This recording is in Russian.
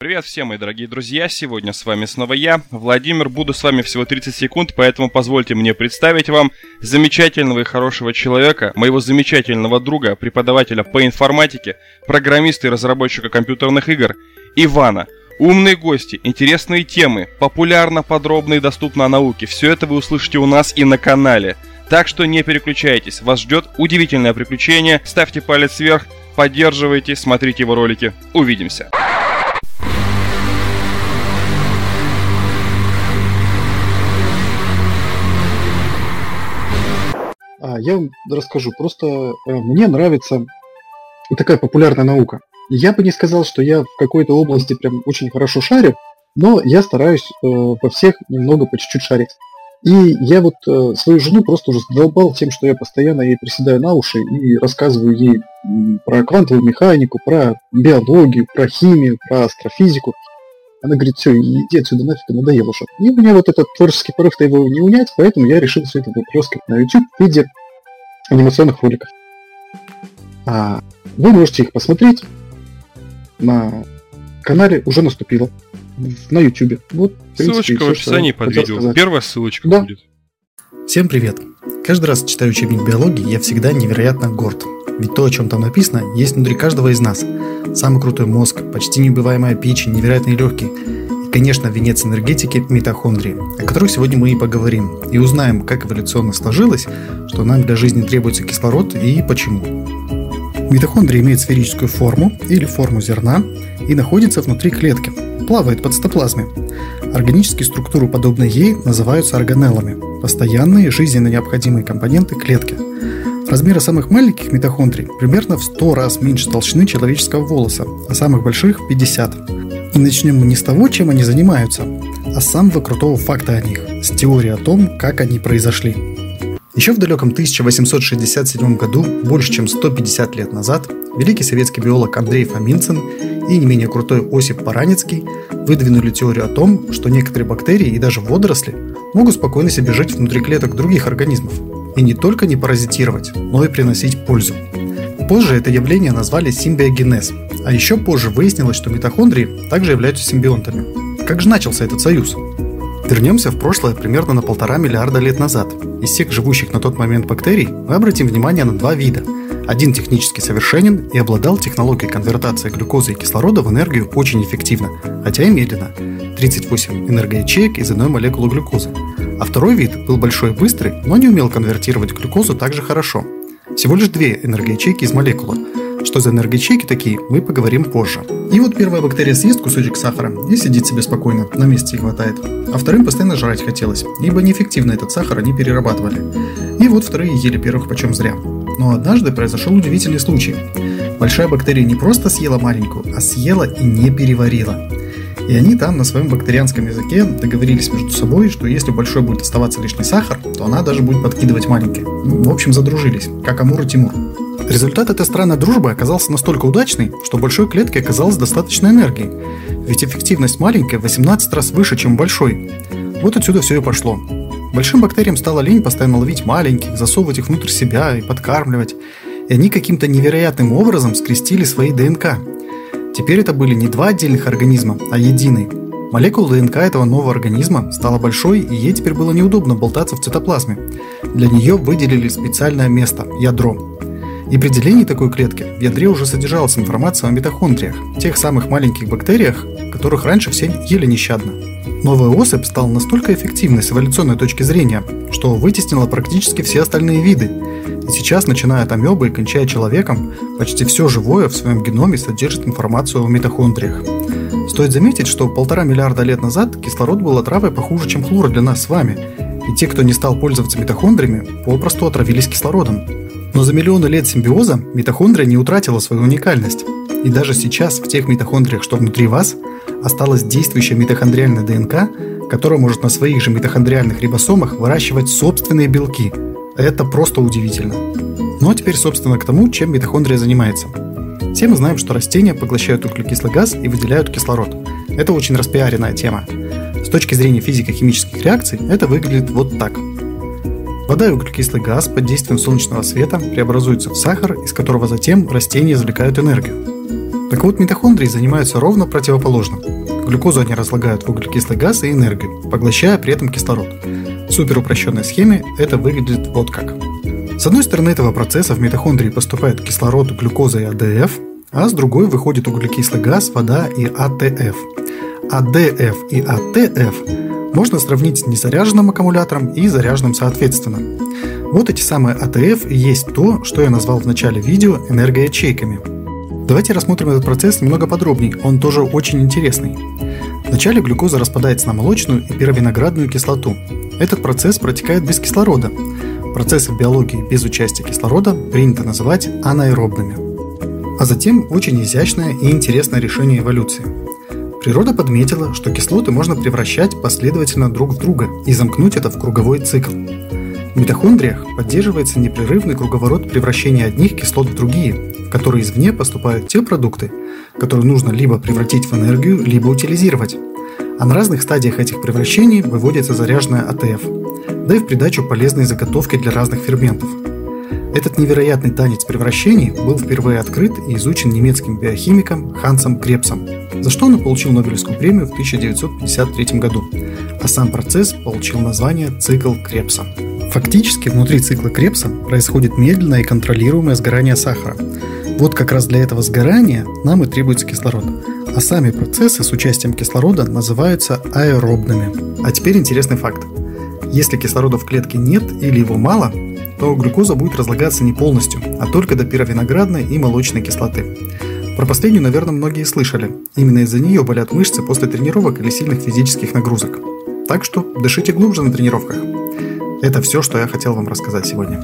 Привет всем, мои дорогие друзья! Сегодня с вами снова я, Владимир. Буду с вами всего 30 секунд, поэтому позвольте мне представить вам замечательного и хорошего человека, моего замечательного друга, преподавателя по информатике, программиста и разработчика компьютерных игр, Ивана. Умные гости, интересные темы, популярно, подробно и доступно о науке. Все это вы услышите у нас и на канале. Так что не переключайтесь, вас ждет удивительное приключение. Ставьте палец вверх, поддерживайте, смотрите его ролики. Увидимся! А, я вам расскажу. Просто э, мне нравится такая популярная наука. Я бы не сказал, что я в какой-то области прям очень хорошо шарю, но я стараюсь э, во всех немного по чуть-чуть шарить. И я вот э, свою жену просто уже задолбал тем, что я постоянно ей приседаю на уши и рассказываю ей про квантовую механику, про биологию, про химию, про астрофизику. Она говорит, все, иди отсюда нафиг, надоело уже. И у меня вот этот творческий порыв-то его не унять, поэтому я решил все это выплескать на YouTube в виде анимационных роликов. А вы можете их посмотреть на канале уже наступило на YouTube. Вот, принципе, ссылочка в описании под видео. Сказать. Первая ссылочка да. будет. Всем привет! Каждый раз читаю учебник биологии, я всегда невероятно горд. Ведь то, о чем там написано, есть внутри каждого из нас. Самый крутой мозг, почти неубиваемая печень, невероятные легкие. Конечно, венец энергетики – митохондрии, о которых сегодня мы и поговорим. И узнаем, как эволюционно сложилось, что нам для жизни требуется кислород и почему. Митохондрия имеет сферическую форму или форму зерна и находится внутри клетки, плавает под цитоплазмой. Органические структуры, подобные ей, называются органеллами – постоянные жизненно необходимые компоненты клетки. Размеры самых маленьких митохондрий примерно в 100 раз меньше толщины человеческого волоса, а самых больших – 50. И начнем мы не с того, чем они занимаются, а с самого крутого факта о них – с теории о том, как они произошли. Еще в далеком 1867 году, больше чем 150 лет назад, великий советский биолог Андрей Фоминцин и не менее крутой Осип Параницкий выдвинули теорию о том, что некоторые бактерии и даже водоросли могут спокойно себе жить внутри клеток других организмов и не только не паразитировать, но и приносить пользу. Позже это явление назвали симбиогенез, а еще позже выяснилось, что митохондрии также являются симбионтами. Как же начался этот союз? Вернемся в прошлое примерно на полтора миллиарда лет назад. Из всех живущих на тот момент бактерий мы обратим внимание на два вида. Один технически совершенен и обладал технологией конвертации глюкозы и кислорода в энергию очень эффективно, хотя и медленно. 38 энергоячеек из одной молекулы глюкозы. А второй вид был большой и быстрый, но не умел конвертировать глюкозу так же хорошо. Всего лишь две энергоячейки из молекулы, что за энергоячейки такие, мы поговорим позже. И вот первая бактерия съест кусочек сахара и сидит себе спокойно, на месте и хватает. А вторым постоянно жрать хотелось, ибо неэффективно этот сахар они перерабатывали. И вот вторые ели первых почем зря. Но однажды произошел удивительный случай. Большая бактерия не просто съела маленькую, а съела и не переварила. И они там на своем бактерианском языке договорились между собой, что если большой будет оставаться лишний сахар, то она даже будет подкидывать маленький. Ну, в общем, задружились, как Амур и Тимур. Результат этой странной дружбы оказался настолько удачный, что большой клетке оказалось достаточно энергии, ведь эффективность маленькой в 18 раз выше, чем большой. Вот отсюда все и пошло. Большим бактериям стало лень постоянно ловить маленьких, засовывать их внутрь себя и подкармливать, и они каким-то невероятным образом скрестили свои ДНК. Теперь это были не два отдельных организма, а единый. Молекула ДНК этого нового организма стала большой, и ей теперь было неудобно болтаться в цитоплазме. Для нее выделили специальное место – ядро. И при делении такой клетки в ядре уже содержалась информация о митохондриях, тех самых маленьких бактериях, которых раньше все ели нещадно. Новая особь стала настолько эффективной с эволюционной точки зрения, что вытеснила практически все остальные виды. И сейчас, начиная от амебы и кончая человеком, почти все живое в своем геноме содержит информацию о митохондриях. Стоит заметить, что полтора миллиарда лет назад кислород был отравой похуже, чем хлор для нас с вами, и те, кто не стал пользоваться митохондриями, попросту отравились кислородом. Но за миллионы лет симбиоза митохондрия не утратила свою уникальность. И даже сейчас в тех митохондриях, что внутри вас, осталась действующая митохондриальная ДНК, которая может на своих же митохондриальных рибосомах выращивать собственные белки. Это просто удивительно. Ну а теперь, собственно, к тому, чем митохондрия занимается. Все мы знаем, что растения поглощают углекислый газ и выделяют кислород. Это очень распиаренная тема. С точки зрения физико-химических реакций это выглядит вот так – Вода и углекислый газ под действием солнечного света преобразуются в сахар, из которого затем растения извлекают энергию. Так вот, митохондрии занимаются ровно противоположным. Глюкозу они разлагают в углекислый газ и энергию, поглощая при этом кислород. В супер упрощенной схеме это выглядит вот как. С одной стороны этого процесса в митохондрии поступает кислород, глюкоза и АДФ, а с другой выходит углекислый газ, вода и АТФ. АДФ и АТФ можно сравнить с незаряженным аккумулятором и заряженным соответственно. Вот эти самые АТФ и есть то, что я назвал в начале видео энергоячейками. Давайте рассмотрим этот процесс немного подробнее, он тоже очень интересный. Вначале глюкоза распадается на молочную и пировиноградную кислоту. Этот процесс протекает без кислорода. Процессы в биологии без участия кислорода принято называть анаэробными. А затем очень изящное и интересное решение эволюции. Природа подметила, что кислоты можно превращать последовательно друг в друга и замкнуть это в круговой цикл. В митохондриях поддерживается непрерывный круговорот превращения одних кислот в другие, в которые извне поступают те продукты, которые нужно либо превратить в энергию, либо утилизировать. А на разных стадиях этих превращений выводится заряженная АТФ, да и в придачу полезные заготовки для разных ферментов. Этот невероятный танец превращений был впервые открыт и изучен немецким биохимиком Хансом Крепсом, за что он получил Нобелевскую премию в 1953 году, а сам процесс получил название «цикл Крепса». Фактически внутри цикла Крепса происходит медленное и контролируемое сгорание сахара. Вот как раз для этого сгорания нам и требуется кислород. А сами процессы с участием кислорода называются аэробными. А теперь интересный факт. Если кислорода в клетке нет или его мало, то глюкоза будет разлагаться не полностью, а только до пировиноградной и молочной кислоты. Про последнюю, наверное, многие слышали. Именно из-за нее болят мышцы после тренировок или сильных физических нагрузок. Так что дышите глубже на тренировках. Это все, что я хотел вам рассказать сегодня.